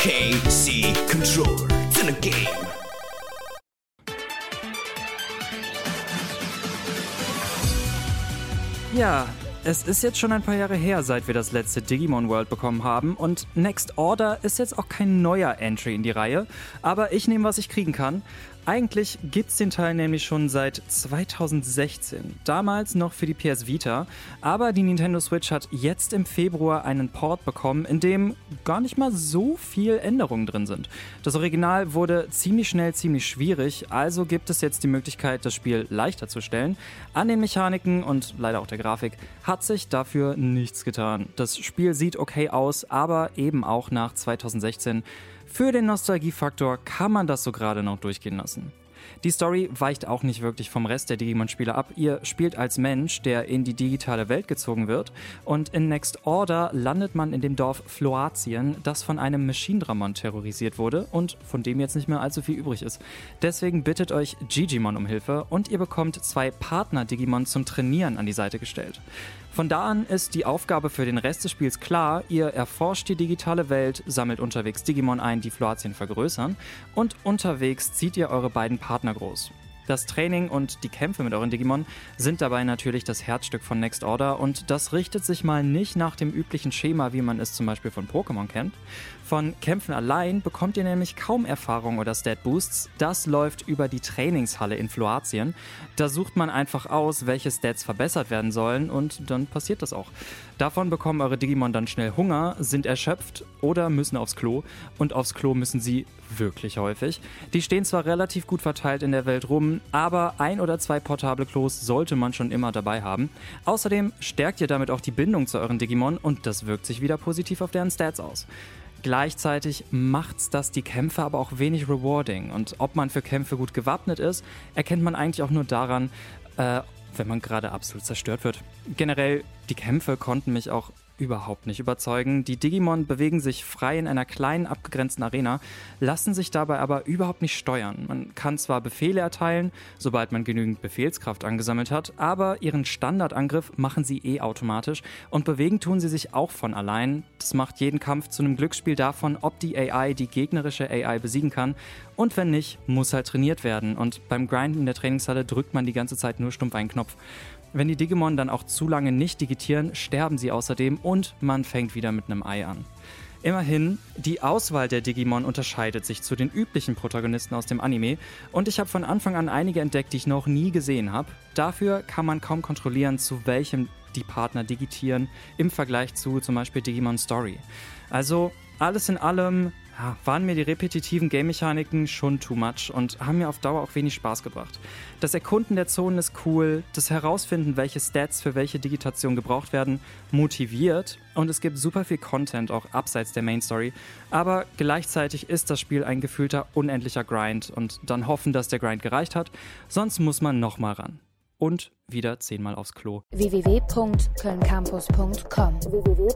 KC Controller game. Yeah, es ist jetzt schon ein paar Jahre her, seit wir das letzte Digimon World bekommen haben und Next Order ist jetzt auch kein neuer Entry in die Reihe, aber ich nehme, was ich kriegen kann. Eigentlich gibt's den Teil nämlich schon seit 2016, damals noch für die PS Vita, aber die Nintendo Switch hat jetzt im Februar einen Port bekommen, in dem gar nicht mal so viel Änderungen drin sind. Das Original wurde ziemlich schnell ziemlich schwierig, also gibt es jetzt die Möglichkeit, das Spiel leichter zu stellen. An den Mechaniken und leider auch der Grafik hat sich dafür nichts getan. Das Spiel sieht okay aus, aber eben auch nach 2016 für den Nostalgiefaktor kann man das so gerade noch durchgehen lassen. Die Story weicht auch nicht wirklich vom Rest der Digimon-Spiele ab. Ihr spielt als Mensch, der in die digitale Welt gezogen wird. Und in Next Order landet man in dem Dorf Floatien, das von einem Maschinendramon terrorisiert wurde und von dem jetzt nicht mehr allzu viel übrig ist. Deswegen bittet euch Gigimon um Hilfe und ihr bekommt zwei Partner-Digimon zum Trainieren an die Seite gestellt. Von da an ist die Aufgabe für den Rest des Spiels klar. Ihr erforscht die digitale Welt, sammelt unterwegs Digimon ein, die Floatien vergrößern und unterwegs zieht ihr eure beiden Partner groß. Das Training und die Kämpfe mit euren Digimon sind dabei natürlich das Herzstück von Next Order und das richtet sich mal nicht nach dem üblichen Schema, wie man es zum Beispiel von Pokémon kennt. Von Kämpfen allein bekommt ihr nämlich kaum Erfahrung oder Stat Boosts. Das läuft über die Trainingshalle in Floatien. Da sucht man einfach aus, welche Stats verbessert werden sollen und dann passiert das auch. Davon bekommen eure Digimon dann schnell Hunger, sind erschöpft oder müssen aufs Klo. Und aufs Klo müssen sie wirklich häufig. Die stehen zwar relativ gut verteilt in der Welt rum, aber ein oder zwei portable Klos sollte man schon immer dabei haben. Außerdem stärkt ihr damit auch die Bindung zu euren Digimon und das wirkt sich wieder positiv auf deren Stats aus. Gleichzeitig macht's das die Kämpfe aber auch wenig rewarding. Und ob man für Kämpfe gut gewappnet ist, erkennt man eigentlich auch nur daran, äh, wenn man gerade absolut zerstört wird. Generell, die Kämpfe konnten mich auch überhaupt nicht überzeugen. Die Digimon bewegen sich frei in einer kleinen abgegrenzten Arena, lassen sich dabei aber überhaupt nicht steuern. Man kann zwar Befehle erteilen, sobald man genügend Befehlskraft angesammelt hat, aber ihren Standardangriff machen sie eh automatisch und bewegen tun sie sich auch von allein. Das macht jeden Kampf zu einem Glücksspiel davon, ob die AI die gegnerische AI besiegen kann und wenn nicht, muss halt trainiert werden und beim Grinden in der Trainingshalle drückt man die ganze Zeit nur stumpf einen Knopf. Wenn die Digimon dann auch zu lange nicht digitieren, sterben sie außerdem und man fängt wieder mit einem Ei an. Immerhin, die Auswahl der Digimon unterscheidet sich zu den üblichen Protagonisten aus dem Anime und ich habe von Anfang an einige entdeckt, die ich noch nie gesehen habe. Dafür kann man kaum kontrollieren, zu welchem die Partner digitieren im Vergleich zu zum Beispiel Digimon Story. Also alles in allem waren mir die repetitiven Game-Mechaniken schon too much und haben mir auf Dauer auch wenig Spaß gebracht. Das Erkunden der Zonen ist cool, das Herausfinden, welche Stats für welche Digitation gebraucht werden, motiviert und es gibt super viel Content auch abseits der Main Story, aber gleichzeitig ist das Spiel ein gefühlter unendlicher Grind und dann hoffen, dass der Grind gereicht hat, sonst muss man nochmal ran. Und wieder zehnmal aufs Klo. www.kölncampus.com www